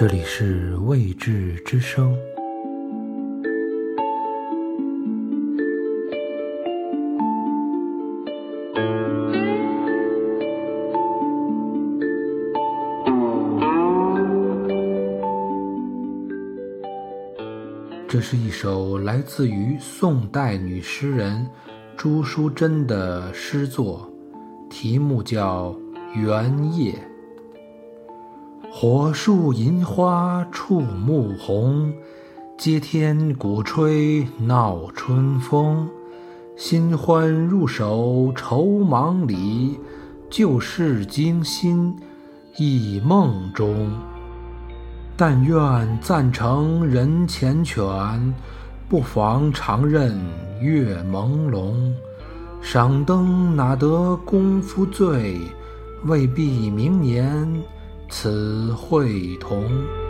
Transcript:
这里是未知之声。这是一首来自于宋代女诗人朱淑珍的诗作，题目叫《原夜》。火树银花触目红，接天鼓吹闹春风。新欢入手愁忙里，旧事惊心忆梦中。但愿暂成人缱绻，不妨长任月朦胧。赏灯哪得功夫醉，未必明年。此会同。